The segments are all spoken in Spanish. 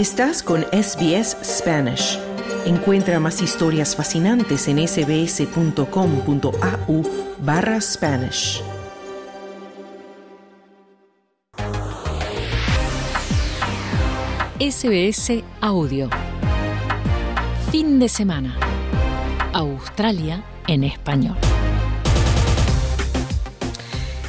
Estás con SBS Spanish. Encuentra más historias fascinantes en sbs.com.au barra Spanish. SBS Audio. Fin de semana. Australia en español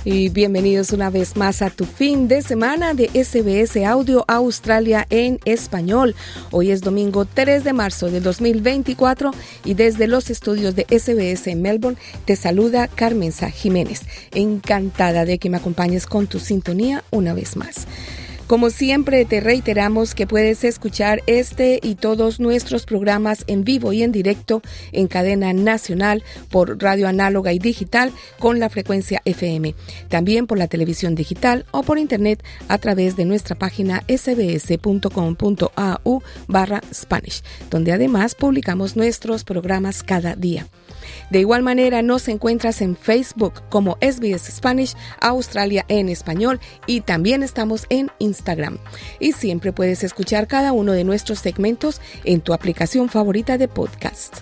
y bienvenidos una vez más a tu fin de semana de SBS Audio Australia en español. Hoy es domingo 3 de marzo de 2024 y desde los estudios de SBS en Melbourne te saluda Carmenza Jiménez. Encantada de que me acompañes con tu sintonía una vez más. Como siempre, te reiteramos que puedes escuchar este y todos nuestros programas en vivo y en directo en cadena nacional por radio análoga y digital con la frecuencia FM, también por la televisión digital o por internet a través de nuestra página sbs.com.au barra Spanish, donde además publicamos nuestros programas cada día. De igual manera, nos encuentras en Facebook como SBS Spanish Australia en español y también estamos en Instagram. Y siempre puedes escuchar cada uno de nuestros segmentos en tu aplicación favorita de podcast.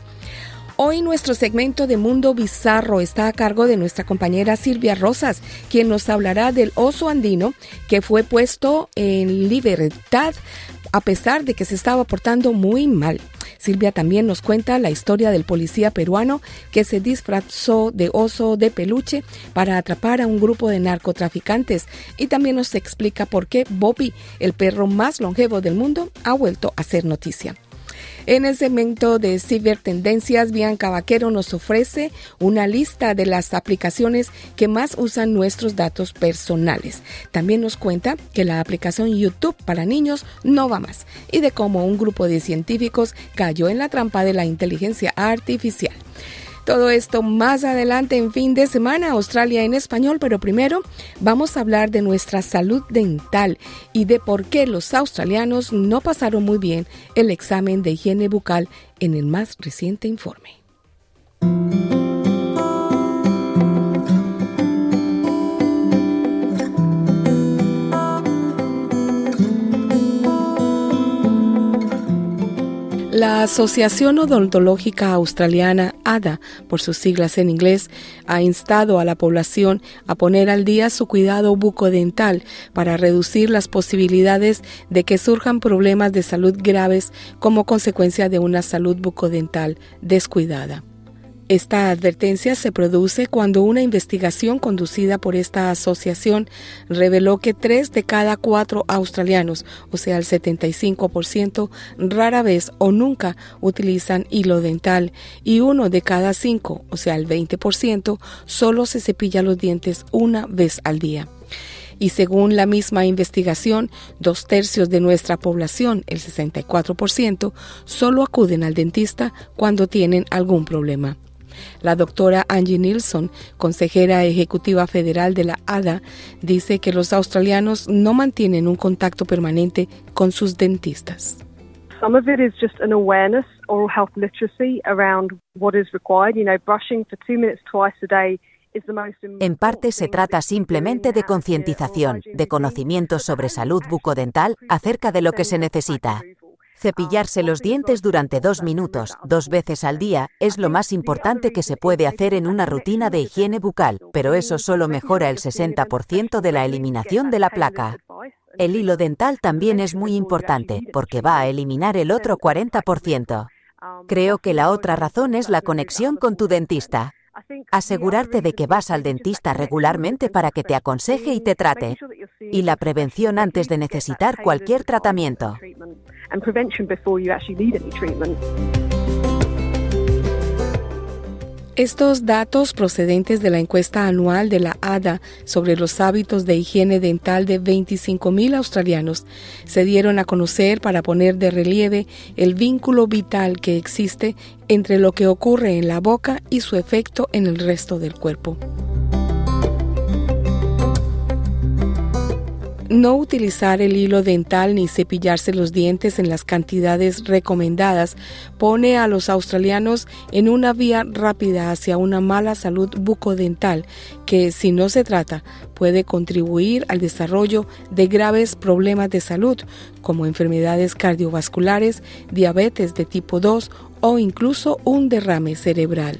Hoy nuestro segmento de Mundo Bizarro está a cargo de nuestra compañera Silvia Rosas, quien nos hablará del oso andino que fue puesto en libertad a pesar de que se estaba portando muy mal. Silvia también nos cuenta la historia del policía peruano que se disfrazó de oso de peluche para atrapar a un grupo de narcotraficantes y también nos explica por qué Bobby, el perro más longevo del mundo, ha vuelto a ser noticia. En el segmento de cibertendencias, Bianca Vaquero nos ofrece una lista de las aplicaciones que más usan nuestros datos personales. También nos cuenta que la aplicación YouTube para niños no va más y de cómo un grupo de científicos cayó en la trampa de la inteligencia artificial. Todo esto más adelante en fin de semana, Australia en español, pero primero vamos a hablar de nuestra salud dental y de por qué los australianos no pasaron muy bien el examen de higiene bucal en el más reciente informe. La Asociación Odontológica Australiana, ADA, por sus siglas en inglés, ha instado a la población a poner al día su cuidado bucodental para reducir las posibilidades de que surjan problemas de salud graves como consecuencia de una salud bucodental descuidada. Esta advertencia se produce cuando una investigación conducida por esta asociación reveló que tres de cada cuatro australianos, o sea el 75%, rara vez o nunca utilizan hilo dental y uno de cada cinco, o sea el 20%, solo se cepilla los dientes una vez al día y según la misma investigación, dos tercios de nuestra población, el 64%, solo acuden al dentista cuando tienen algún problema. La doctora Angie Nilsson, consejera ejecutiva federal de la ADA, dice que los australianos no mantienen un contacto permanente con sus dentistas. Some of it is just an awareness, oral health literacy around what is required. You know, brushing for two minutes twice a day en parte se trata simplemente de concientización, de conocimiento sobre salud bucodental acerca de lo que se necesita. Cepillarse los dientes durante dos minutos, dos veces al día, es lo más importante que se puede hacer en una rutina de higiene bucal, pero eso solo mejora el 60% de la eliminación de la placa. El hilo dental también es muy importante, porque va a eliminar el otro 40%. Creo que la otra razón es la conexión con tu dentista. Asegurarte de que vas al dentista regularmente para que te aconseje y te trate. Y la prevención antes de necesitar cualquier tratamiento. Estos datos procedentes de la encuesta anual de la ADA sobre los hábitos de higiene dental de 25.000 australianos se dieron a conocer para poner de relieve el vínculo vital que existe entre lo que ocurre en la boca y su efecto en el resto del cuerpo. No utilizar el hilo dental ni cepillarse los dientes en las cantidades recomendadas pone a los australianos en una vía rápida hacia una mala salud bucodental que, si no se trata, puede contribuir al desarrollo de graves problemas de salud como enfermedades cardiovasculares, diabetes de tipo 2 o incluso un derrame cerebral.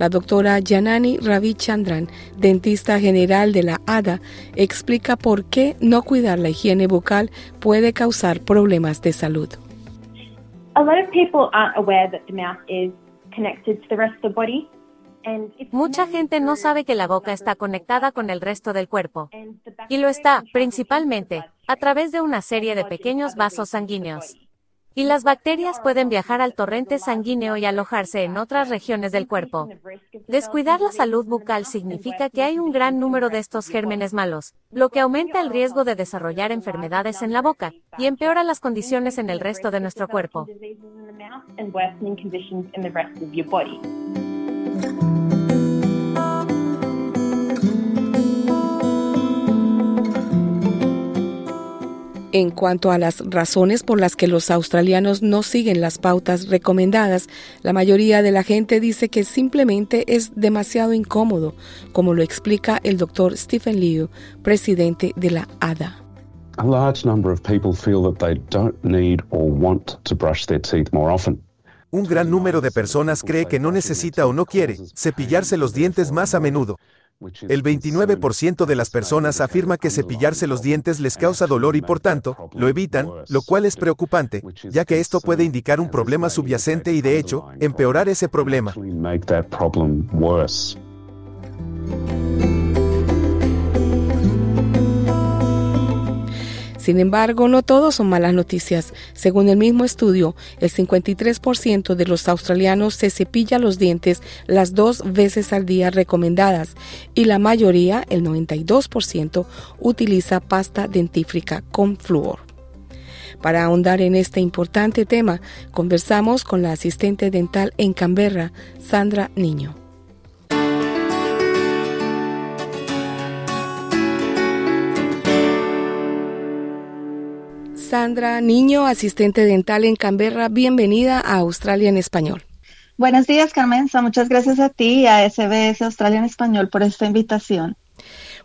La doctora Janani Ravichandran, dentista general de la ADA, explica por qué no cuidar la higiene bucal puede causar problemas de salud. Mucha gente no sabe que la boca está conectada con el resto del cuerpo. Y lo está, principalmente, a través de una serie de pequeños vasos sanguíneos. Y las bacterias pueden viajar al torrente sanguíneo y alojarse en otras regiones del cuerpo. Descuidar la salud bucal significa que hay un gran número de estos gérmenes malos, lo que aumenta el riesgo de desarrollar enfermedades en la boca y empeora las condiciones en el resto de nuestro cuerpo. En cuanto a las razones por las que los australianos no siguen las pautas recomendadas, la mayoría de la gente dice que simplemente es demasiado incómodo, como lo explica el doctor Stephen Liu, presidente de la ADA. A large number of people feel that they don't need or want to brush their teeth more often. Un gran número de personas cree que no necesita o no quiere cepillarse los dientes más a menudo. El 29% de las personas afirma que cepillarse los dientes les causa dolor y por tanto, lo evitan, lo cual es preocupante, ya que esto puede indicar un problema subyacente y de hecho, empeorar ese problema. Sin embargo, no todos son malas noticias. Según el mismo estudio, el 53% de los australianos se cepilla los dientes las dos veces al día recomendadas y la mayoría, el 92%, utiliza pasta dentífrica con flúor. Para ahondar en este importante tema, conversamos con la asistente dental en Canberra, Sandra Niño. Sandra Niño, asistente dental en Canberra. Bienvenida a Australia en Español. Buenos días, Carmenza. Muchas gracias a ti y a SBS Australia en Español por esta invitación.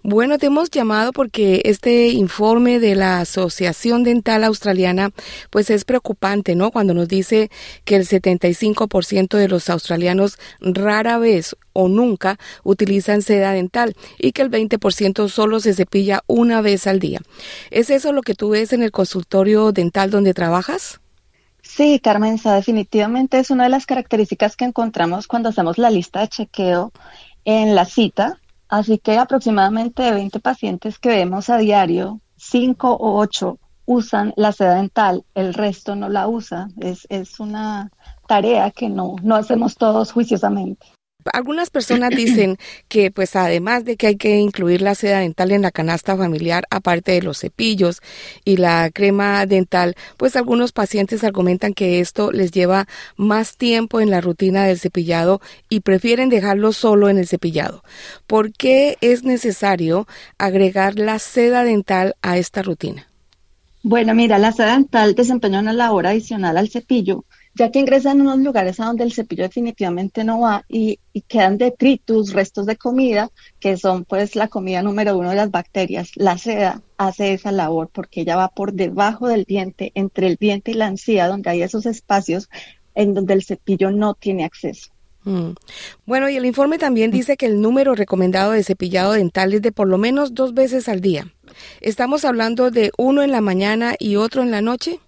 Bueno, te hemos llamado porque este informe de la Asociación Dental Australiana pues es preocupante, ¿no? Cuando nos dice que el 75% de los australianos rara vez o nunca utilizan seda dental y que el 20% solo se cepilla una vez al día. ¿Es eso lo que tú ves en el consultorio dental donde trabajas? Sí, Carmenza, definitivamente es una de las características que encontramos cuando hacemos la lista de chequeo en la cita Así que aproximadamente de 20 pacientes que vemos a diario, 5 o 8 usan la seda dental, el resto no la usa. Es, es una tarea que no, no hacemos todos juiciosamente. Algunas personas dicen que pues además de que hay que incluir la seda dental en la canasta familiar, aparte de los cepillos y la crema dental, pues algunos pacientes argumentan que esto les lleva más tiempo en la rutina del cepillado y prefieren dejarlo solo en el cepillado. ¿Por qué es necesario agregar la seda dental a esta rutina? Bueno, mira, la seda dental desempeña una labor adicional al cepillo ya que ingresan en unos lugares a donde el cepillo definitivamente no va y, quedan detritus, restos de comida, que son pues la comida número uno de las bacterias. La seda hace esa labor porque ella va por debajo del diente, entre el diente y la encía, donde hay esos espacios en donde el cepillo no tiene acceso. Mm. Bueno, y el informe también dice que el número recomendado de cepillado dental es de por lo menos dos veces al día. ¿Estamos hablando de uno en la mañana y otro en la noche?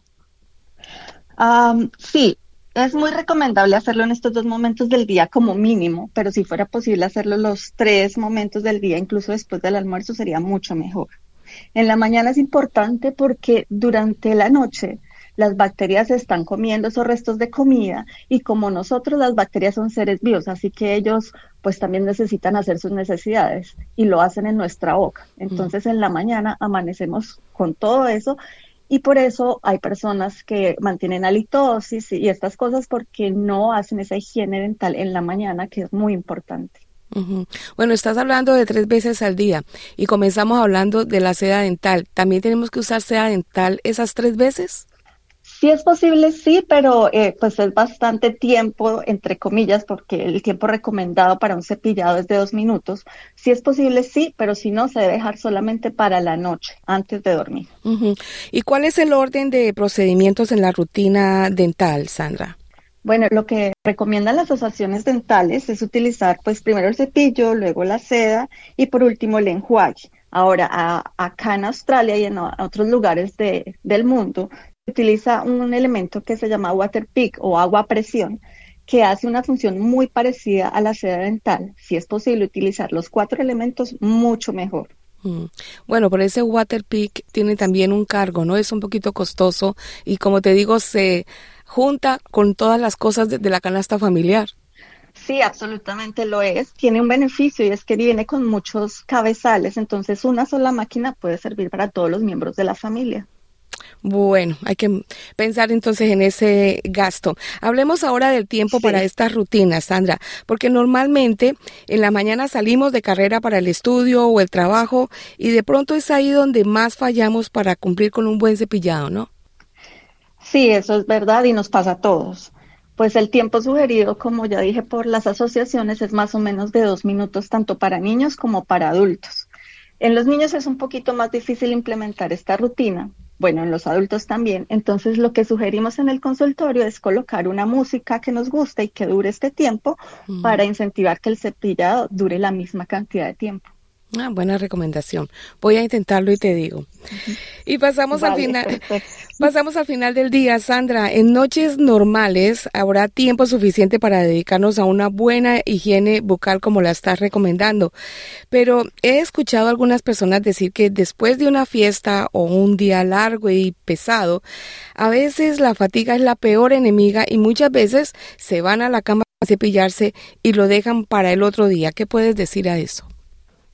Sí, es muy recomendable hacerlo en estos dos momentos del día como mínimo, pero si fuera posible hacerlo los tres momentos del día, incluso después del almuerzo, sería mucho mejor. En la mañana es importante porque durante la noche las bacterias están comiendo esos restos de comida y como nosotros las bacterias son seres vivos, así que ellos pues también necesitan hacer sus necesidades y lo hacen en nuestra boca. Mm. Entonces en la mañana amanecemos con todo eso y por eso hay personas que mantienen halitosis y estas cosas porque no hacen esa higiene dental en la mañana, que es muy importante. Bueno, estás hablando de tres veces al día y comenzamos hablando de la seda dental. ¿También tenemos que usar seda dental esas tres veces? Sí es posible, sí, pero eh, pues es bastante tiempo, entre comillas, porque el tiempo recomendado para un cepillado es de dos minutos. Sí es posible, sí, pero si no, se debe dejar solamente para la noche, antes de dormir. ¿Y cuál es el orden de procedimientos en la rutina dental, Sandra? Bueno, lo que recomiendan las asociaciones dentales es utilizar pues primero el cepillo, luego la seda y por último el enjuague. Ahora, acá en Australia y en otros lugares del mundo, utiliza un elemento que se llama water pick o agua a presión, que hace una función muy parecida a la seda dental. Si es posible utilizar los cuatro elementos, mucho mejor. Mm. Bueno, pero ese water pick tiene también un cargo, ¿no? Es un poquito costoso y como te digo, se junta con todas las cosas de, la canasta familiar. Sí, absolutamente lo es. Tiene un beneficio y es que viene con muchos cabezales, entonces una sola máquina puede servir para todos los miembros de la familia. Bueno, hay que pensar entonces en ese gasto. Hablemos ahora del tiempo para estas rutinas, Sandra, porque normalmente en la mañana salimos de carrera para el estudio o el trabajo y de pronto es ahí donde más fallamos para cumplir con un buen cepillado, ¿no? Sí, eso es verdad y nos pasa a todos. Pues el tiempo sugerido, como ya dije por las asociaciones, es más o menos de dos minutos tanto para niños como para adultos. En los niños es un poquito más difícil implementar esta rutina, bueno, en los adultos también. Entonces, lo que sugerimos en el consultorio es colocar una música que nos guste y que dure este tiempo para incentivar que el cepillado dure la misma cantidad de tiempo. Ah, buena recomendación. Voy a intentarlo y te digo. Y pasamos al final. Pasamos al final del día, Sandra. En noches normales habrá tiempo suficiente para dedicarnos a una buena higiene bucal como la estás recomendando. Pero he escuchado a algunas personas decir que después de una fiesta o un día largo y pesado, a veces la fatiga es la peor enemiga y muchas veces se van a la cama a cepillarse y lo dejan para el otro día. ¿Qué puedes decir a eso?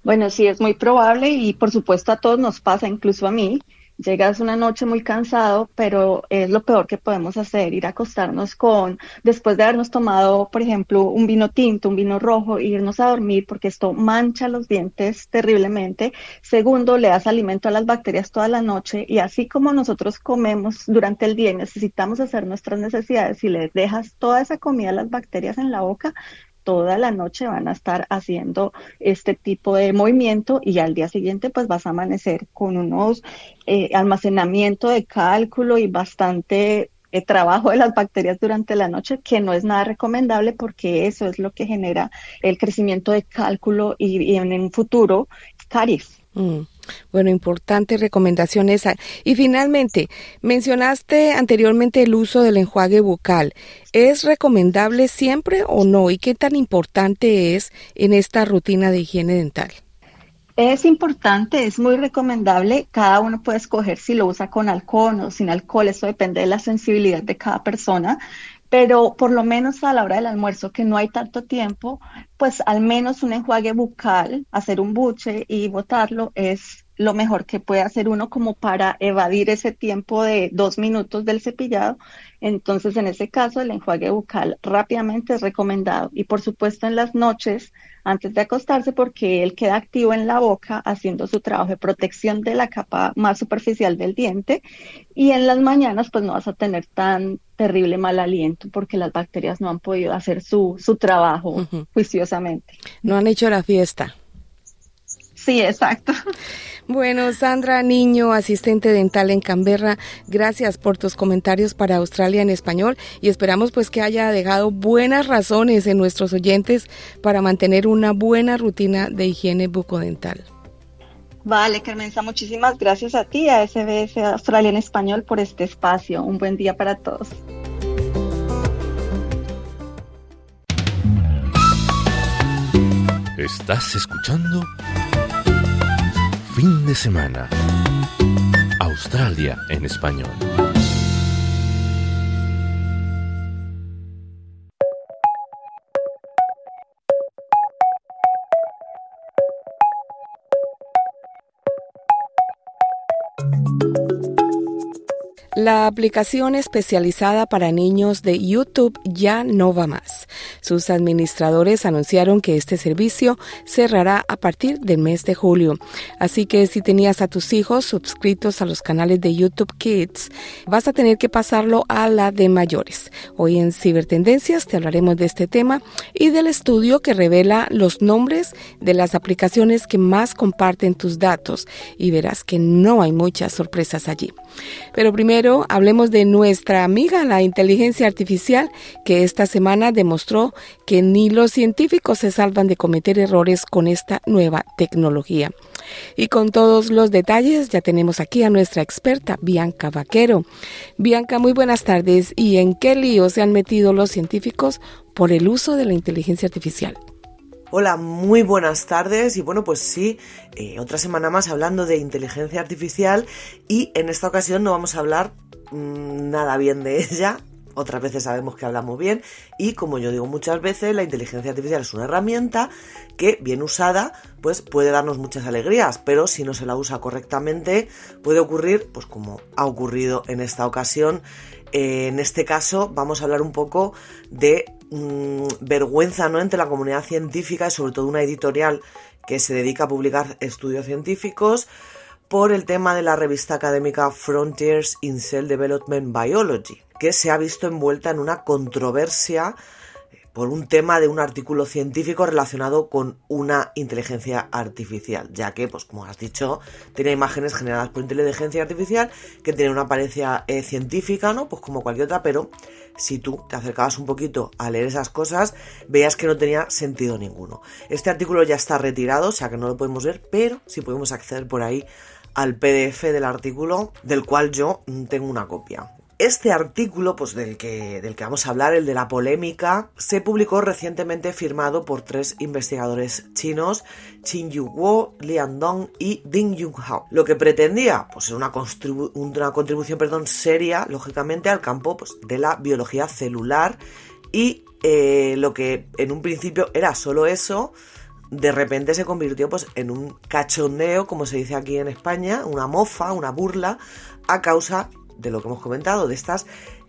Bueno, sí, es muy probable y por supuesto a todos nos pasa, incluso a mí. Llegas una noche muy cansado, pero es lo peor que podemos hacer, ir a acostarnos con, después de habernos tomado, por ejemplo, un vino tinto, un vino rojo, irnos a dormir porque esto mancha los dientes terriblemente. Segundo, le das alimento a las bacterias toda la noche y así como nosotros comemos durante el día y necesitamos hacer nuestras necesidades, si le dejas toda esa comida a las bacterias en la boca, toda la noche van a estar haciendo este tipo de movimiento y al día siguiente pues vas a amanecer con unos eh, almacenamiento de cálculo y bastante eh, trabajo de las bacterias durante la noche, que no es nada recomendable porque eso es lo que genera el crecimiento de cálculo y, en un futuro caries. Mm. Bueno, importante recomendación esa. Y finalmente, mencionaste anteriormente el uso del enjuague bucal. ¿Es recomendable siempre o no? ¿Y qué tan importante es en esta rutina de higiene dental? Es importante, es muy recomendable. Cada uno puede escoger si lo usa con alcohol o sin alcohol. Eso depende de la sensibilidad de cada persona pero por lo menos a la hora del almuerzo, que no hay tanto tiempo, pues al menos un enjuague bucal, hacer un buche y botarlo es lo mejor que puede hacer uno como para evadir ese tiempo de dos minutos del cepillado. Entonces, en ese caso, el enjuague bucal rápidamente es recomendado. Y por supuesto, en las noches, antes de acostarse, porque él queda activo en la boca haciendo su trabajo de protección de la capa más superficial del diente. Y en las mañanas, pues no vas a tener tan terrible mal aliento porque las bacterias no han podido hacer su, su trabajo juiciosamente. No han hecho la fiesta. Sí, exacto. Bueno, Sandra Niño, asistente dental en Canberra, gracias por tus comentarios para Australia en español y esperamos pues que haya dejado buenas razones en nuestros oyentes para mantener una buena rutina de higiene bucodental. Vale, Carmenza, muchísimas gracias a ti, a SBS Australia en Español, por este espacio. Un buen día para todos. Estás escuchando Fin de Semana. Australia en Español. La aplicación especializada para niños de YouTube ya no va más. Sus administradores anunciaron que este servicio cerrará a partir del mes de julio. Así que si tenías a tus hijos suscritos a los canales de YouTube Kids, vas a tener que pasarlo a la de mayores. Hoy en Cibertendencias te hablaremos de este tema y del estudio que revela los nombres de las aplicaciones que más comparten tus datos y verás que no hay muchas sorpresas allí. Pero primero hablemos de nuestra amiga, la inteligencia artificial, que esta semana demostró que ni los científicos se salvan de cometer errores con esta nueva tecnología. Y con todos los detalles ya tenemos aquí a nuestra experta, Bianca Vaquero. Bianca, muy buenas tardes. ¿Y en qué lío se han metido los científicos por el uso de la inteligencia artificial? Hola, muy buenas tardes y bueno, pues sí, eh, otra semana más hablando de inteligencia artificial y en esta ocasión no vamos a hablar nada bien de ella, otras veces sabemos que hablamos bien y como yo digo muchas veces, la inteligencia artificial es una herramienta que bien usada pues puede darnos muchas alegrías, pero si no se la usa correctamente puede ocurrir pues como ha ocurrido en esta ocasión. Eh, en este caso vamos a hablar un poco de mmm, vergüenza ¿no? entre la comunidad científica y sobre todo una editorial que se dedica a publicar estudios científicos por el tema de la revista académica Frontiers in Cell Development Biology, que se ha visto envuelta en una controversia por un tema de un artículo científico relacionado con una inteligencia artificial, ya que, pues como has dicho, tiene imágenes generadas por inteligencia artificial que tiene una apariencia eh, científica, ¿no? Pues como cualquier otra, pero si tú te acercabas un poquito a leer esas cosas, veías que no tenía sentido ninguno. Este artículo ya está retirado, o sea que no lo podemos ver, pero sí podemos acceder por ahí al PDF del artículo, del cual yo tengo una copia. Este artículo, pues del que, del que vamos a hablar, el de la polémica, se publicó recientemente firmado por tres investigadores chinos, Qin Yu Guo, Lian Dong y Ding Junhao. Lo que pretendía, pues una, una contribución perdón, seria, lógicamente, al campo pues, de la biología celular y eh, lo que en un principio era solo eso, de repente se convirtió pues en un cachondeo, como se dice aquí en España, una mofa, una burla, a causa de lo que hemos comentado, de estas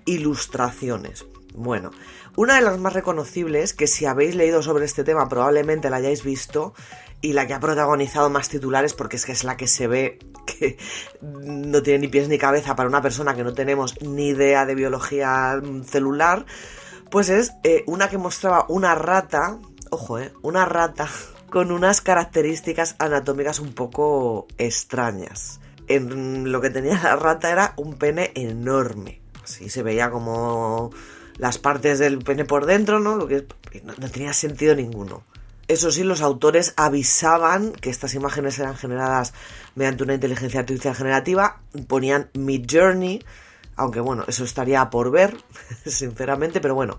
ilustraciones. Bueno, una de las más reconocibles, que si habéis leído sobre este tema probablemente la hayáis visto, y la que ha protagonizado más titulares, porque es que es la que se ve que no tiene ni pies ni cabeza para una persona que no tenemos ni idea de biología celular, pues es eh, una que mostraba una rata, ojo, eh, una rata con unas características anatómicas un poco extrañas en lo que tenía la rata era un pene enorme. Así se veía como las partes del pene por dentro, ¿no? Lo que no, tenía sentido ninguno. Eso sí, los autores avisaban que estas imágenes eran generadas mediante una inteligencia artificial generativa, ponían Mid Journey, aunque bueno, eso estaría por ver, sinceramente, pero bueno,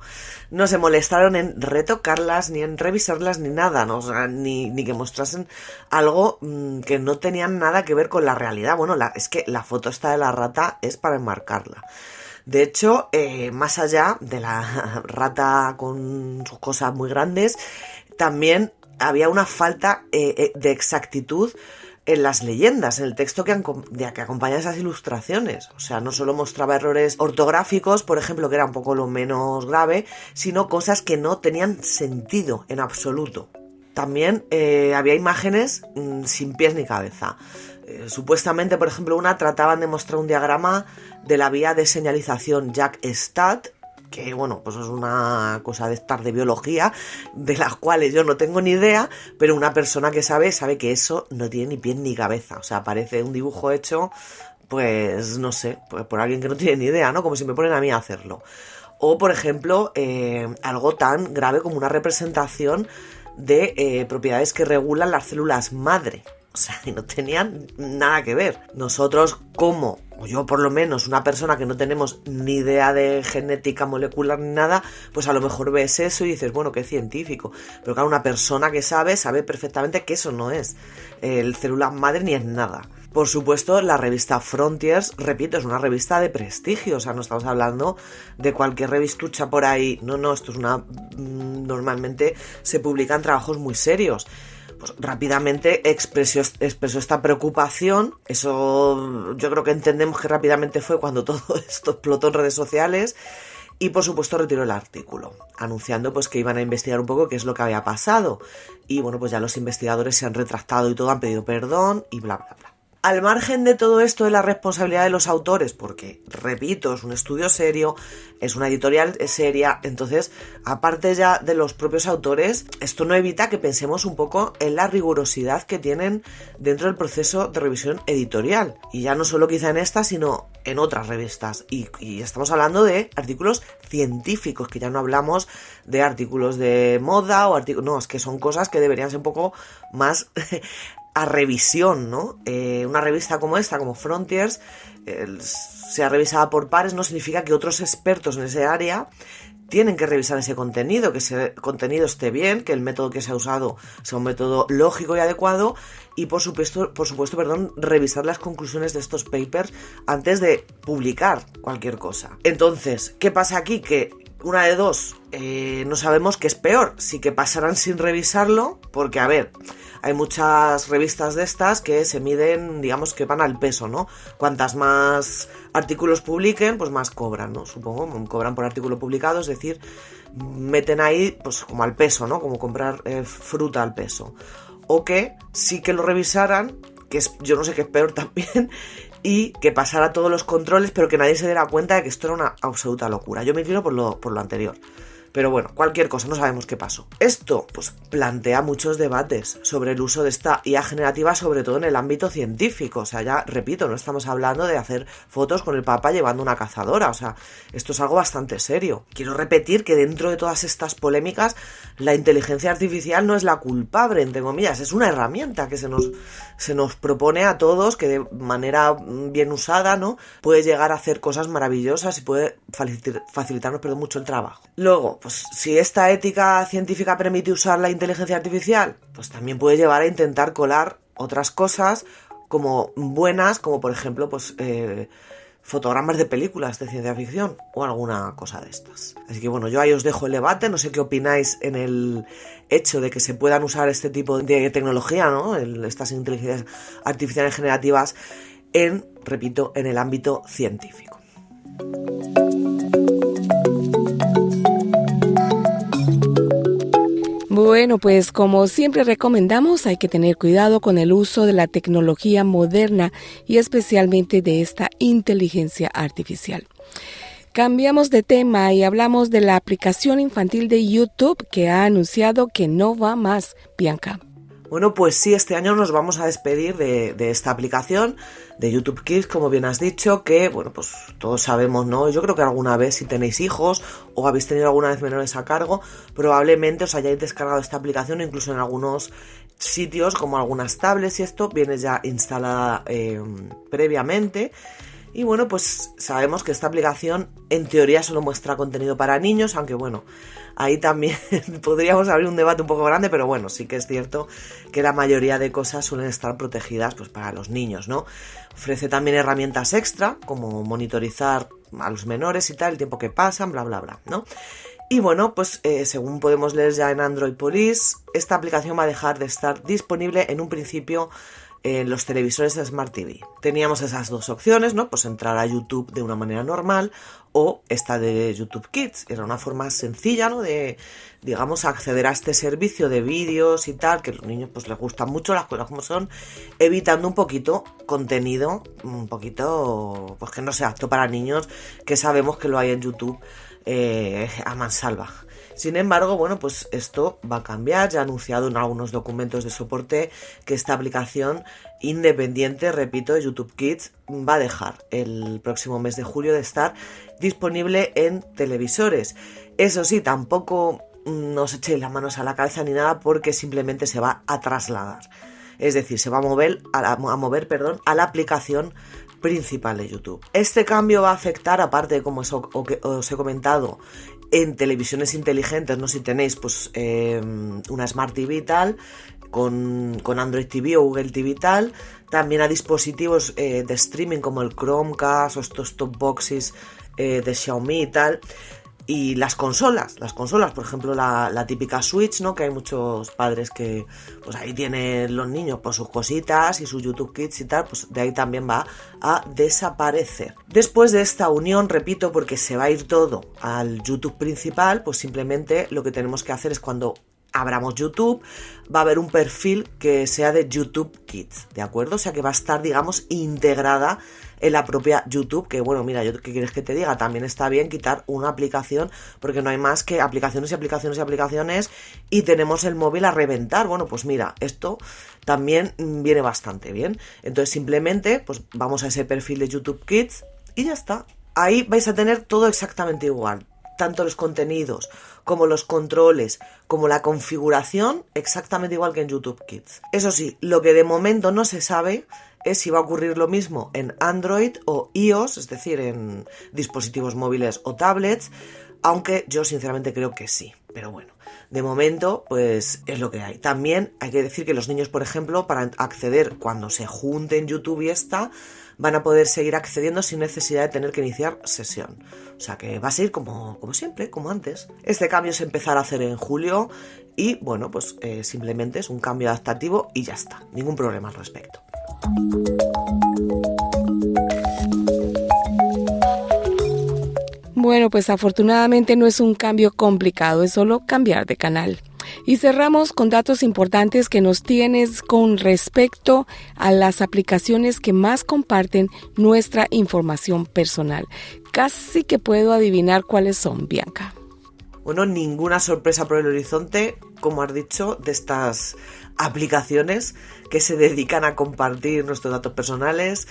no se molestaron en retocarlas, ni en revisarlas, ni nada, ni, que mostrasen algo mmm, que no tenían nada que ver con la realidad. Bueno, la, es que la foto esta de la rata es para enmarcarla. De hecho, eh, más allá de la rata con sus cosas muy grandes, también había una falta eh, eh, de exactitud en las leyendas, en el texto que, que, acompaña esas ilustraciones. O sea, no solo mostraba errores ortográficos, por ejemplo, que era un poco lo menos grave, sino cosas que no tenían sentido en absoluto. También eh, había imágenes mmm, sin pies ni cabeza. Eh, supuestamente, por ejemplo, una trataban de mostrar un diagrama de la vía de señalización Jack Stat que bueno, pues es una cosa de estar de biología, de las cuales yo no tengo ni idea, pero una persona que sabe, sabe que eso no tiene ni pie ni cabeza. O sea, parece un dibujo hecho, pues no sé, pues por alguien que no tiene ni idea, ¿no? Como si me ponen a mí a hacerlo. O, por ejemplo, eh, algo tan grave como una representación de eh, propiedades que regulan las células madre. O sea, no tenían nada que ver. Nosotros, como, o yo por lo menos, una persona que no tenemos ni idea de genética molecular ni nada, pues a lo mejor ves eso y dices, bueno, qué científico. Pero claro, una persona que sabe, sabe perfectamente que eso no es el célula madre ni es nada. Por supuesto, la revista Frontiers, repito, es una revista de prestigio, o sea, no estamos hablando de cualquier revistucha por ahí. No, no, esto es una... Mm, normalmente se publican trabajos muy serios pues rápidamente expresó, expresó esta preocupación. Eso yo creo que entendemos que rápidamente fue cuando todo esto explotó en redes sociales y por supuesto retiró el artículo, anunciando pues que iban a investigar un poco qué es lo que había pasado. Y bueno, pues ya los investigadores se han retractado y todo, han pedido perdón y bla bla bla. Al margen de todo esto de la responsabilidad de los autores, porque, repito, es un estudio serio, es una editorial seria, entonces, aparte ya de los propios autores, esto no evita que pensemos un poco en la rigurosidad que tienen dentro del proceso de revisión editorial. Y ya no solo quizá en esta, sino en otras revistas. Y, y estamos hablando de artículos científicos, que ya no hablamos de artículos de moda o artículos... No, es que son cosas que deberían ser un poco más a revisión, ¿no? Eh, una revista como esta, como Frontiers, sea revisada por pares, no significa que otros expertos en ese área tienen que revisar ese contenido, que ese contenido esté bien, que el método que se ha usado sea un método lógico y adecuado y por supuesto, por supuesto, perdón, revisar las conclusiones de estos papers antes de publicar cualquier cosa. Entonces, ¿qué pasa aquí? Que una de dos, eh, no sabemos qué es peor, si que pasarán sin revisarlo, porque a ver, hay muchas revistas de estas que se miden, digamos que van al peso, ¿no? Cuantas más artículos publiquen, pues más cobran, ¿no? Supongo, cobran por artículo publicado, es decir, meten ahí, pues como al peso, ¿no? Como comprar eh, fruta al peso. O que sí que lo revisaran, que es, yo no sé qué es peor también, y que pasara todos los controles, pero que nadie se diera cuenta de que esto era una absoluta locura. Yo me inclino por lo, por lo anterior. Pero bueno, cualquier cosa, no sabemos qué pasó. Esto, pues, plantea muchos debates sobre el uso de esta IA generativa, sobre todo en el ámbito científico. O sea, ya repito, no estamos hablando de hacer fotos con el Papa llevando una cazadora. O sea, esto es algo bastante serio. Quiero repetir que dentro de todas estas polémicas, la inteligencia artificial no es la culpable, entre comillas, es una herramienta que se nos, se nos propone a todos que de manera bien usada, ¿no? Puede llegar a hacer cosas maravillosas y puede facilitarnos, perdón, mucho el trabajo. Luego, pues si esta ética científica permite usar la inteligencia artificial, pues también puede llevar a intentar colar otras cosas como buenas, como por ejemplo, pues eh, fotogramas de películas de ciencia ficción o alguna cosa de estas. Así que bueno, yo ahí os dejo el debate, no sé qué opináis en el hecho de que se puedan usar este tipo de tecnología, ¿no? estas inteligencias artificiales generativas en, repito, en el ámbito científico. Bueno, pues como siempre recomendamos, hay que tener cuidado con el uso de la tecnología moderna y especialmente de esta inteligencia artificial. Cambiamos de tema y hablamos de la aplicación infantil de YouTube que ha anunciado que no va más, Bianca. Bueno, pues sí, este año nos vamos a despedir de, esta aplicación de YouTube Kids, como bien has dicho, que, bueno, pues todos sabemos, ¿no? Yo creo que alguna vez si tenéis hijos o habéis tenido alguna vez menores a cargo, probablemente os hayáis descargado esta aplicación, incluso en algunos sitios como algunas tablets y esto viene ya instalada eh, previamente. Y bueno, pues sabemos que esta aplicación en teoría solo muestra contenido para niños, aunque bueno, ahí también podríamos abrir un debate un poco grande, pero bueno, sí que es cierto que la mayoría de cosas suelen estar protegidas pues para los niños, ¿no? Ofrece también herramientas extra, como monitorizar a los menores y tal, el tiempo que pasan, bla, bla, bla, ¿no? Y bueno, pues eh, según podemos leer ya en Android Police, esta aplicación va a dejar de estar disponible en un principio en los televisores de Smart TV. Teníamos esas dos opciones, ¿no? Pues entrar a YouTube de una manera normal o esta de YouTube Kids. Era una forma sencilla, ¿no? De, digamos, acceder a este servicio de vídeos y tal, que a los niños pues les gustan mucho las cosas como son, evitando un poquito contenido, un poquito, pues que no sea apto para niños, que sabemos que lo hay en YouTube eh, a mansalva. Sin embargo, bueno, pues esto va a cambiar. Ya ha anunciado en algunos documentos de soporte que esta aplicación independiente, repito, de YouTube Kids va a dejar el próximo mes de julio de estar disponible en televisores. Eso sí, tampoco nos echéis las manos a la cabeza ni nada porque simplemente se va a trasladar. Es decir, se va a mover, a, mover perdón, a la aplicación principal de YouTube. Este cambio va a afectar, aparte de como os he comentado, en televisiones inteligentes, no si tenéis pues em, una Smart TV y tal, con, Android TV o Google TV y tal, también a dispositivos eh, de streaming como el Chromecast o estos top boxes eh, de Xiaomi y tal. Y las consolas, las consolas, por ejemplo la, típica Switch, ¿no? Que hay muchos padres que pues ahí tienen los niños por sus cositas y su YouTube Kids y tal, pues de ahí también va a desaparecer. Después de esta unión, repito, porque se va a ir todo al YouTube principal, pues simplemente lo que tenemos que hacer es cuando abramos YouTube, va a haber un perfil que sea de YouTube Kids, ¿de acuerdo? O sea que va a estar, digamos, integrada en la propia YouTube, que bueno, mira, yo qué quieres que te diga, también está bien quitar una aplicación, porque no hay más que aplicaciones y aplicaciones y aplicaciones y tenemos el móvil a reventar. Bueno, pues mira, esto también viene bastante bien. Entonces simplemente, pues vamos a ese perfil de YouTube Kids y ya está. Ahí vais a tener todo exactamente igual tanto los contenidos como los controles, como la configuración, exactamente igual que en YouTube Kids. Eso sí, lo que de momento no se sabe es si va a ocurrir lo mismo en Android o iOS, es decir, en dispositivos móviles o tablets, aunque yo sinceramente creo que sí, pero bueno. De momento, pues es lo que hay. También hay que decir que los niños, por ejemplo, para acceder cuando se junten YouTube y esta, van a poder seguir accediendo sin necesidad de tener que iniciar sesión. O sea que va a ser como, como siempre, como antes. Este cambio se empezará a hacer en julio y bueno, pues eh, simplemente es un cambio adaptativo y ya está. Ningún problema al respecto. Bueno, pues afortunadamente no es un cambio complicado, es solo cambiar de canal. Y cerramos con datos importantes que nos tienes con respecto a las aplicaciones que más comparten nuestra información personal. Casi que puedo adivinar cuáles son, Bianca. Bueno, ninguna sorpresa por el horizonte, como has dicho, de estas aplicaciones que se dedican a compartir nuestros datos personales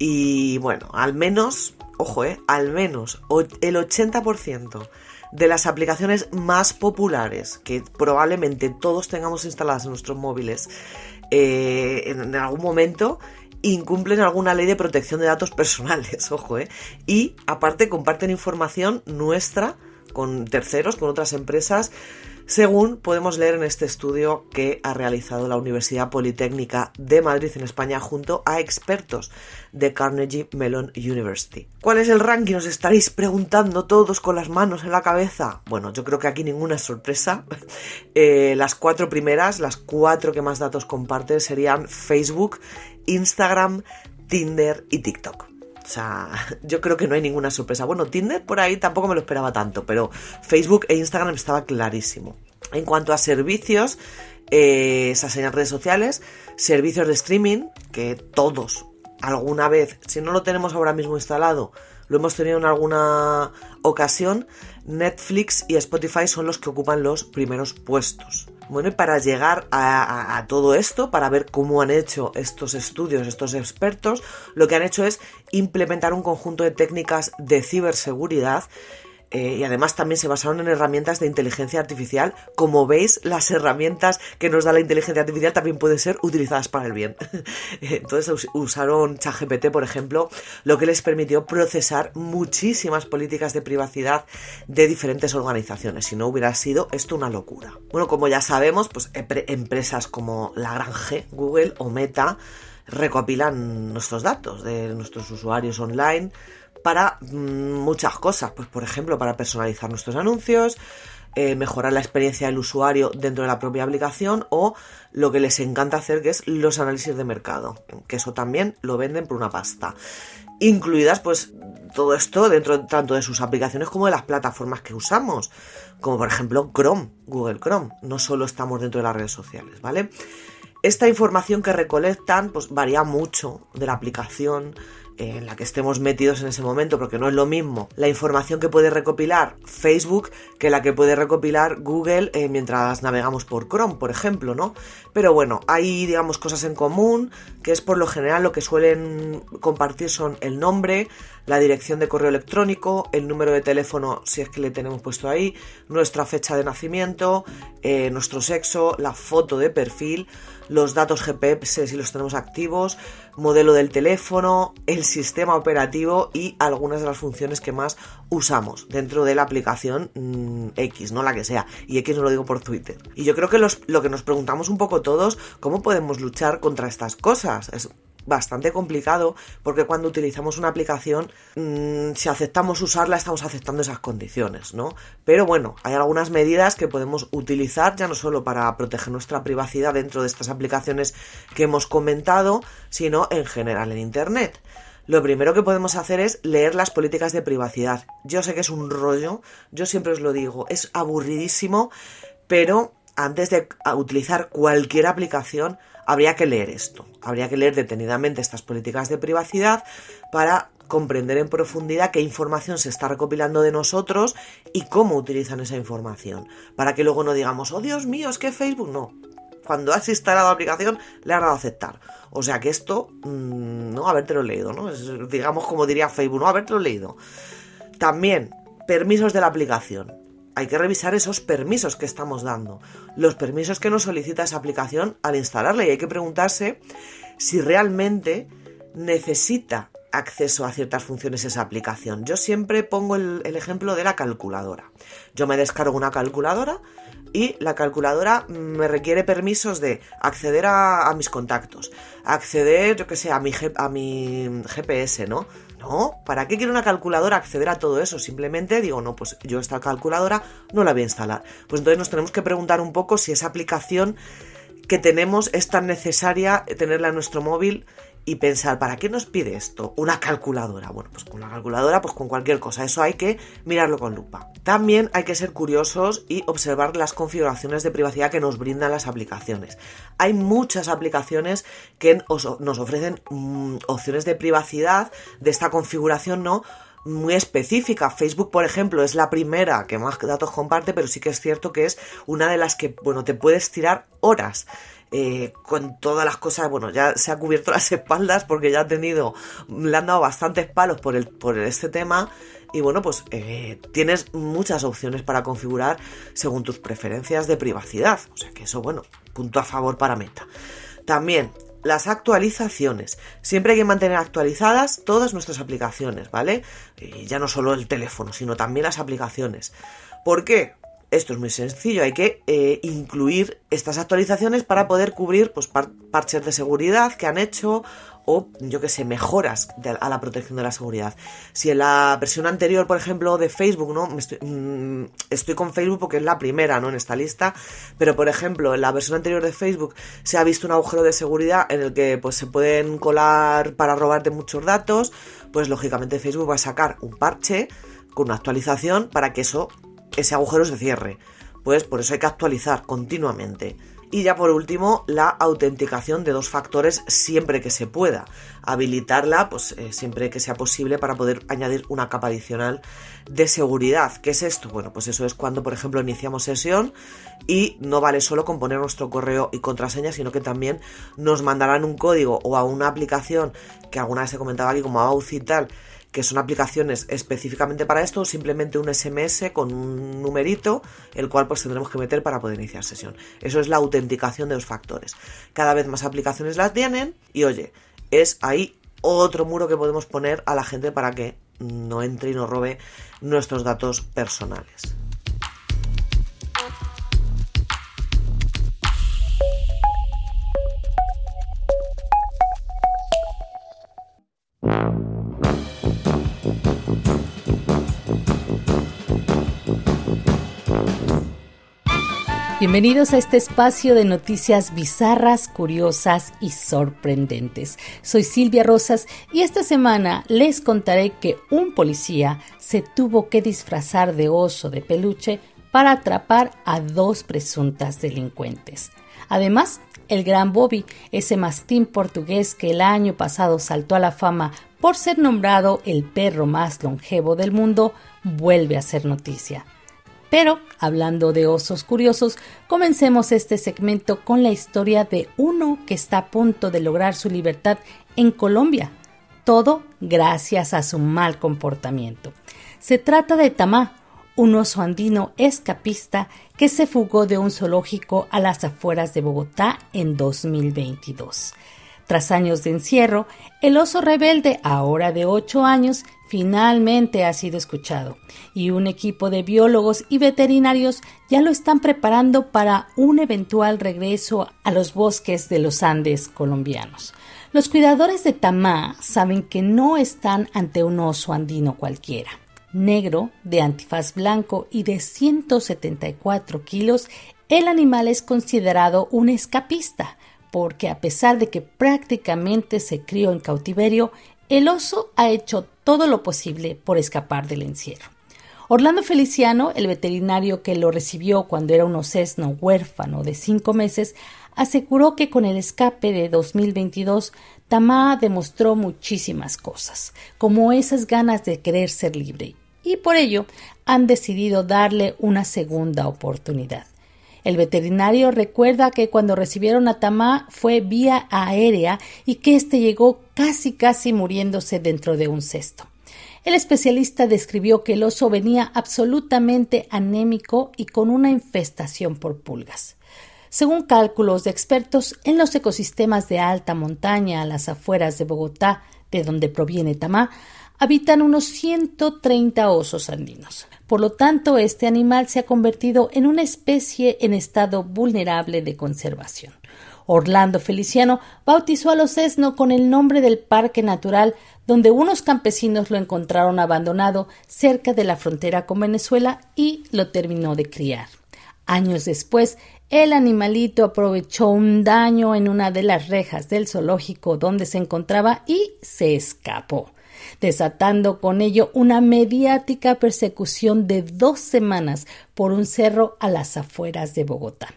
y bueno, al menos, ojo, eh, al menos el 80% de las aplicaciones más populares que probablemente todos tengamos instaladas en nuestros móviles eh, en, algún momento incumplen alguna ley de protección de datos personales, ojo, ¿eh? Y aparte comparten información nuestra con terceros, con otras empresas, según podemos leer en este estudio que ha realizado la Universidad Politécnica de Madrid en España junto a expertos de Carnegie Mellon University. ¿Cuál es el ranking? Os estaréis preguntando todos con las manos en la cabeza. Bueno, yo creo que aquí ninguna sorpresa. Eh, las cuatro primeras, las cuatro que más datos comparten serían Facebook, Instagram, Tinder y TikTok. O sea, yo creo que no hay ninguna sorpresa. Bueno, Tinder por ahí tampoco me lo esperaba tanto, pero Facebook e Instagram estaba clarísimo. En cuanto a servicios, eh, esas señas redes sociales, servicios de streaming, que todos alguna vez, si no lo tenemos ahora mismo instalado, lo hemos tenido en alguna ocasión, Netflix y Spotify son los que ocupan los primeros puestos. Bueno, y para llegar a, todo esto, para ver cómo han hecho estos estudios, estos expertos, lo que han hecho es implementar un conjunto de técnicas de ciberseguridad eh, y además también se basaron en herramientas de inteligencia artificial. Como veis, las herramientas que nos da la inteligencia artificial también pueden ser utilizadas para el bien. Entonces usaron ChatGPT, por ejemplo, lo que les permitió procesar muchísimas políticas de privacidad de diferentes organizaciones. Si no hubiera sido esto una locura. Bueno, como ya sabemos, pues empresas como la Granje, Google o Meta recopilan nuestros datos de nuestros usuarios online para mm, muchas cosas, pues por ejemplo para personalizar nuestros anuncios, eh, mejorar la experiencia del usuario dentro de la propia aplicación o lo que les encanta hacer que es los análisis de mercado, que eso también lo venden por una pasta. Incluidas pues todo esto dentro tanto de sus aplicaciones como de las plataformas que usamos, como por ejemplo Chrome, Google Chrome, no solo estamos dentro de las redes sociales, ¿vale? Esta información que recolectan pues varía mucho de la aplicación, en la que estemos metidos en ese momento, porque no es lo mismo la información que puede recopilar Facebook que la que puede recopilar Google eh, mientras navegamos por Chrome, por ejemplo, ¿no? Pero bueno, hay, digamos, cosas en común, que es por lo general lo que suelen compartir son el nombre, la dirección de correo electrónico, el número de teléfono, si es que le tenemos puesto ahí, nuestra fecha de nacimiento, eh, nuestro sexo, la foto de perfil, los datos GPS si los tenemos activos, modelo del teléfono, el sistema operativo y algunas de las funciones que más usamos dentro de la aplicación mm, X, no la que sea. Y X no lo digo por Twitter. Y yo creo que lo que nos preguntamos un poco todos, ¿cómo podemos luchar contra estas cosas? Es bastante complicado porque cuando utilizamos una aplicación, mm, si aceptamos usarla, estamos aceptando esas condiciones, ¿no? Pero bueno, hay algunas medidas que podemos utilizar ya no solo para proteger nuestra privacidad dentro de estas aplicaciones que hemos comentado, sino en general en Internet. Lo primero que podemos hacer es leer las políticas de privacidad. Yo sé que es un rollo, yo siempre os lo digo, es aburridísimo, pero antes de utilizar cualquier aplicación, habría que leer esto. Habría que leer detenidamente estas políticas de privacidad para comprender en profundidad qué información se está recopilando de nosotros y cómo utilizan esa información. Para que luego no digamos, oh Dios mío, es que Facebook no. Cuando has instalado la aplicación, le has dado a aceptar. O sea que esto, mm, no habértelo leído, ¿no? digamos como diría Facebook, no habértelo leído. También, permisos de la aplicación hay que revisar esos permisos que estamos dando, los permisos que nos solicita esa aplicación al instalarla y hay que preguntarse si realmente necesita acceso a ciertas funciones esa aplicación. Yo siempre pongo el, ejemplo de la calculadora. Yo me descargo una calculadora y la calculadora me requiere permisos de acceder a, mis contactos, acceder, yo que sé, a mi, a mi GPS, ¿no? No, ¿para qué quiero una calculadora acceder a todo eso? Simplemente digo, no, pues yo esta calculadora no la voy a instalar. Pues entonces nos tenemos que preguntar un poco si esa aplicación que tenemos es tan necesaria tenerla en nuestro móvil y pensar, ¿para qué nos pide esto? Una calculadora. Bueno, pues con la calculadora, pues con cualquier cosa. Eso hay que mirarlo con lupa. También hay que ser curiosos y observar las configuraciones de privacidad que nos brindan las aplicaciones. Hay muchas aplicaciones que nos ofrecen mm, opciones de privacidad de esta configuración, ¿no? muy específica. Facebook, por ejemplo, es la primera que más datos comparte, pero sí que es cierto que es una de las que, bueno, te puedes tirar horas. Eh, con todas las cosas, bueno, ya se ha cubierto las espaldas porque ya ha tenido, le han dado bastantes palos por, el, por este tema y bueno, pues eh, tienes muchas opciones para configurar según tus preferencias de privacidad, o sea que eso, bueno, punto a favor para Meta. También las actualizaciones. Siempre hay que mantener actualizadas todas nuestras aplicaciones, ¿vale? Y ya no solo el teléfono, sino también las aplicaciones. ¿Por qué? Esto es muy sencillo, hay que eh, incluir estas actualizaciones para poder cubrir pues, parches de seguridad que han hecho o, yo que sé, mejoras a la protección de la seguridad. Si en la versión anterior, por ejemplo, de Facebook, ¿no? Mm, estoy, con Facebook porque es la primera, ¿no? En esta lista, pero, por ejemplo, en la versión anterior de Facebook se ha visto un agujero de seguridad en el que, pues, se pueden colar para robarte muchos datos, pues, lógicamente, Facebook va a sacar un parche con una actualización para que eso ese agujero se cierre. Pues por eso hay que actualizar continuamente. Y ya por último, la autenticación de dos factores siempre que se pueda. Habilitarla, pues eh, siempre que sea posible para poder añadir una capa adicional de seguridad. ¿Qué es esto? Bueno, pues eso es cuando, por ejemplo, iniciamos sesión y no vale solo con poner nuestro correo y contraseña, sino que también nos mandarán un código o a una aplicación que alguna vez se comentaba aquí como Auth y tal, que son aplicaciones específicamente para esto, o simplemente un SMS con un numerito, el cual pues tendremos que meter para poder iniciar sesión. Eso es la autenticación de los factores. Cada vez más aplicaciones las tienen y oye, es ahí otro muro que podemos poner a la gente para que no entre y no robe nuestros datos personales. Bienvenidos a este espacio de noticias bizarras, curiosas y sorprendentes. Soy Silvia Rosas y esta semana les contaré que un policía se tuvo que disfrazar de oso de peluche para atrapar a dos presuntas delincuentes. Además, el gran Bobby, ese mastín portugués que el año pasado saltó a la fama por ser nombrado el perro más longevo del mundo, vuelve a ser noticia. Pero, hablando de osos curiosos, comencemos este segmento con la historia de uno que está a punto de lograr su libertad en Colombia. Todo gracias a su mal comportamiento. Se trata de Tamá, un oso andino escapista que se fugó de un zoológico a las afueras de Bogotá en 2022. Tras años de encierro, el oso rebelde, ahora de 8 años, finalmente ha sido escuchado y un equipo de biólogos y veterinarios ya lo están preparando para un eventual regreso a los bosques de los Andes colombianos. Los cuidadores de Tamá saben que no están ante un oso andino cualquiera. Negro, de antifaz blanco y de 174 kilos, el animal es considerado un escapista, porque a pesar de que prácticamente se crió en cautiverio, el oso ha hecho todo lo posible por escapar del encierro. Orlando Feliciano, el veterinario que lo recibió cuando era un osesno huérfano de cinco meses, aseguró que con el escape de 2022, Tamá demostró muchísimas cosas, como esas ganas de querer ser libre, y por ello han decidido darle una segunda oportunidad. El veterinario recuerda que cuando recibieron a Tamá fue vía aérea y que éste llegó casi casi muriéndose dentro de un cesto. El especialista describió que el oso venía absolutamente anémico y con una infestación por pulgas. Según cálculos de expertos en los ecosistemas de alta montaña a las afueras de Bogotá, de donde proviene Tamá, habitan unos 130 osos andinos. Por lo tanto, este animal se ha convertido en una especie en estado vulnerable de conservación. Orlando Feliciano bautizó a los Esno con el nombre del Parque Natural, donde unos campesinos lo encontraron abandonado cerca de la frontera con Venezuela y lo terminó de criar. Años después, el animalito aprovechó un daño en una de las rejas del zoológico donde se encontraba y se escapó desatando con ello una mediática persecución de dos semanas por un cerro a las afueras de Bogotá.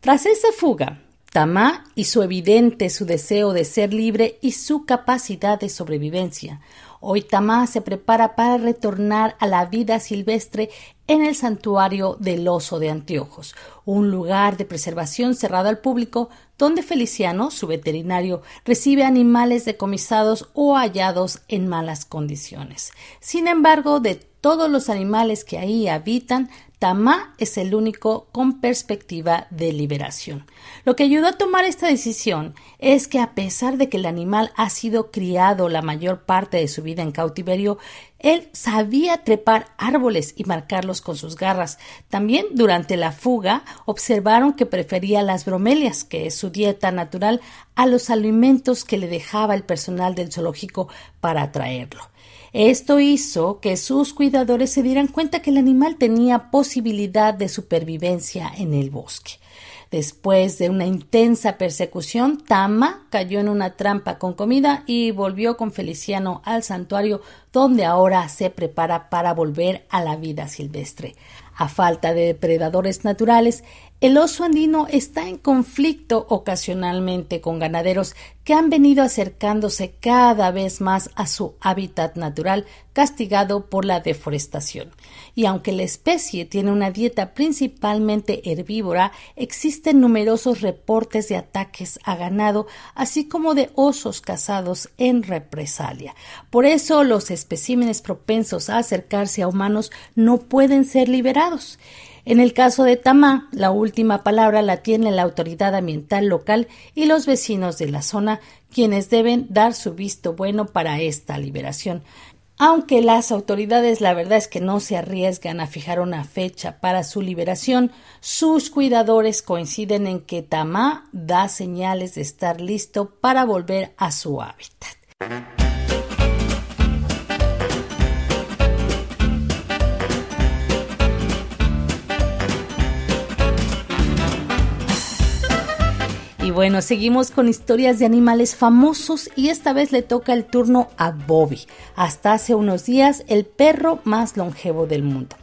Tras esa fuga, Tamá su evidente su deseo de ser libre y su capacidad de sobrevivencia. Hoy Tamá se prepara para retornar a la vida silvestre en el santuario del oso de anteojos, un lugar de preservación cerrado al público donde Feliciano, su veterinario, recibe animales decomisados o hallados en malas condiciones. Sin embargo, de todos los animales que ahí habitan, Tamá es el único con perspectiva de liberación. Lo que ayudó a tomar esta decisión es que a pesar de que el animal ha sido criado la mayor parte de su vida en cautiverio, él sabía trepar árboles y marcarlos con sus garras. También durante la fuga observaron que prefería las bromelias, que es su dieta natural, a los alimentos que le dejaba el personal del zoológico para atraerlo. Esto hizo que sus cuidadores se dieran cuenta que el animal tenía posibilidad de supervivencia en el bosque. Después de una intensa persecución, Tama cayó en una trampa con comida y volvió con Feliciano al santuario donde ahora se prepara para volver a la vida silvestre. A falta de depredadores naturales, el oso andino está en conflicto ocasionalmente con ganaderos que han venido acercándose cada vez más a su hábitat natural castigado por la deforestación. Y aunque la especie tiene una dieta principalmente herbívora, existen numerosos reportes de ataques a ganado, así como de osos cazados en represalia. Por eso los especímenes propensos a acercarse a humanos no pueden ser liberados. En el caso de Tamá, la última palabra la tiene la autoridad ambiental local y los vecinos de la zona, quienes deben dar su visto bueno para esta liberación. Aunque las autoridades la verdad es que no se arriesgan a fijar una fecha para su liberación, sus cuidadores coinciden en que Tamá da señales de estar listo para volver a su hábitat. Y bueno, seguimos con historias de animales famosos y esta vez le toca el turno a Bobby, hasta hace unos días el perro más longevo del mundo.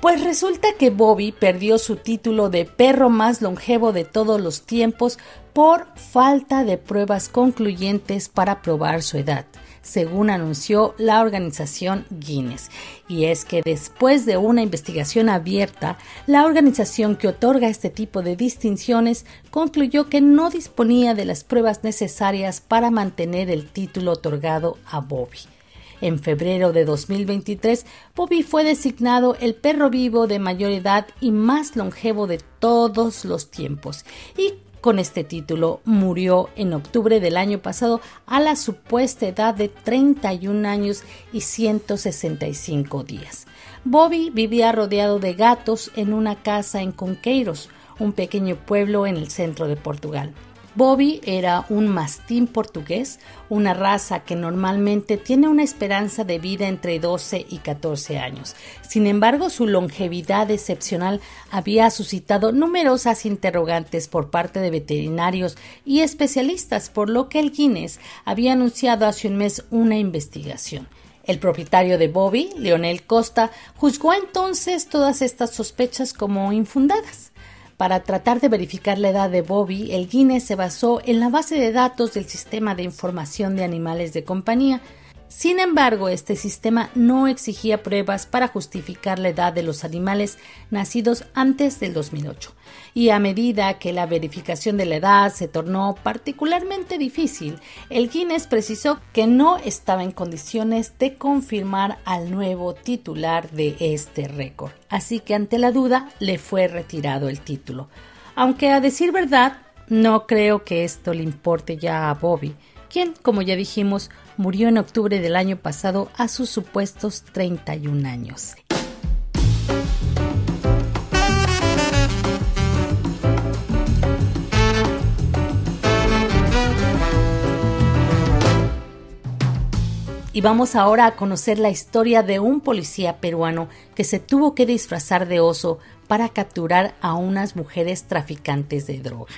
Pues resulta que Bobby perdió su título de perro más longevo de todos los tiempos por falta de pruebas concluyentes para probar su edad según anunció la organización Guinness. Y es que después de una investigación abierta, la organización que otorga este tipo de distinciones concluyó que no disponía de las pruebas necesarias para mantener el título otorgado a Bobby. En febrero de 2023, Bobby fue designado el perro vivo de mayor edad y más longevo de todos los tiempos. Y con este título. Murió en octubre del año pasado a la supuesta edad de 31 años y 165 días. Bobby vivía rodeado de gatos en una casa en Conqueiros, un pequeño pueblo en el centro de Portugal. Bobby era un mastín portugués, una raza que normalmente tiene una esperanza de vida entre 12 y 14 años. Sin embargo, su longevidad excepcional había suscitado numerosas interrogantes por parte de veterinarios y especialistas, por lo que el Guinness había anunciado hace un mes una investigación. El propietario de Bobby, Leonel Costa, juzgó entonces todas estas sospechas como infundadas. Para tratar de verificar la edad de Bobby, el Guinness se basó en la base de datos del Sistema de Información de Animales de Compañía, sin embargo, este sistema no exigía pruebas para justificar la edad de los animales nacidos antes del 2008, y a medida que la verificación de la edad se tornó particularmente difícil, el Guinness precisó que no estaba en condiciones de confirmar al nuevo titular de este récord, así que ante la duda le fue retirado el título. Aunque a decir verdad, no creo que esto le importe ya a Bobby, quien, como ya dijimos, murió en octubre del año pasado a sus supuestos 31 años. Y vamos ahora a conocer la historia de un policía peruano que se tuvo que disfrazar de oso para capturar a unas mujeres traficantes de droga.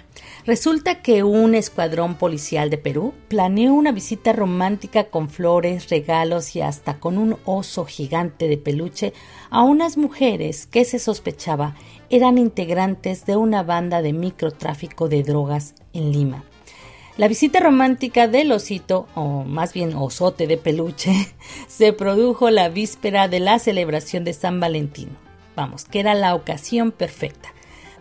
Resulta que un escuadrón policial de Perú planeó una visita romántica con flores, regalos y hasta con un oso gigante de peluche a unas mujeres que se sospechaba eran integrantes de una banda de microtráfico de drogas en Lima. La visita romántica del osito, o más bien osote de peluche, se produjo la víspera de la celebración de San Valentín vamos, que era la ocasión perfecta.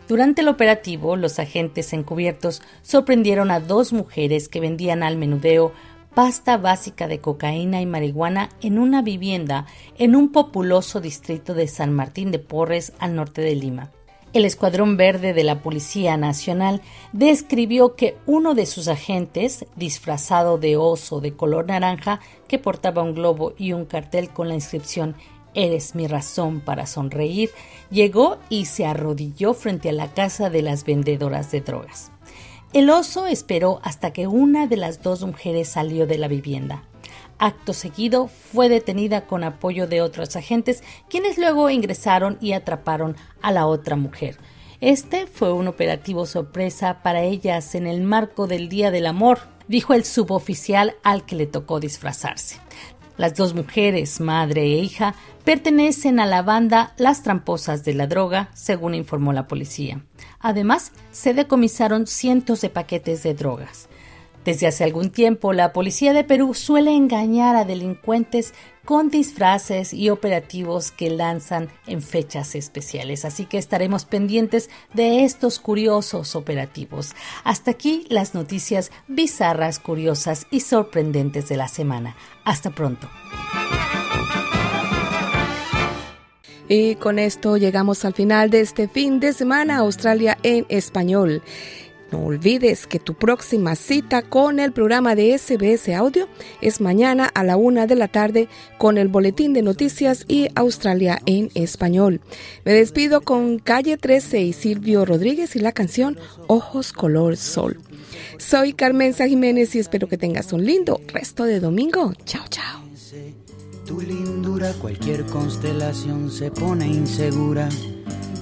Durante el operativo, los agentes encubiertos sorprendieron a dos mujeres que vendían al menudeo pasta básica de cocaína y marihuana en una vivienda en un populoso distrito de San Martín de Porres al norte de Lima. El Escuadrón Verde de la Policía Nacional describió que uno de sus agentes, disfrazado de oso de color naranja, que portaba un globo y un cartel con la inscripción Eres mi razón para sonreír, llegó y se arrodilló frente a la casa de las vendedoras de drogas. El oso esperó hasta que una de las dos mujeres salió de la vivienda. Acto seguido fue detenida con apoyo de otros agentes, quienes luego ingresaron y atraparon a la otra mujer. Este fue un operativo sorpresa para ellas en el marco del Día del Amor, dijo el suboficial al que le tocó disfrazarse. Las dos mujeres, madre e hija, pertenecen a la banda Las Tramposas de la Droga, según informó la policía. Además, se decomisaron cientos de paquetes de drogas. Desde hace algún tiempo, la policía de Perú suele engañar a delincuentes con disfraces y operativos que lanzan en fechas especiales. Así que estaremos pendientes de estos curiosos operativos. Hasta aquí las noticias bizarras, curiosas y sorprendentes de la semana. Hasta pronto. Y con esto llegamos al final de este fin de semana Australia en español. No olvides que tu próxima cita con el programa de SBS Audio es mañana a la una de la tarde con el boletín de noticias y Australia en español. Me despido con Calle 13 y Silvio Rodríguez y la canción Ojos Color Sol. Soy Carmenza Jiménez y espero que tengas un lindo resto de domingo. Chao, chao. Tu lindura, cualquier constelación se pone insegura.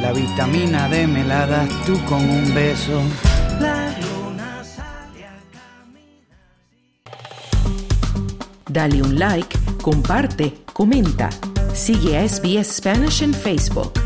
La vitamina D me la das tú con un beso. Dale un like, comparte, comenta. Sigue a SBS Spanish en Facebook.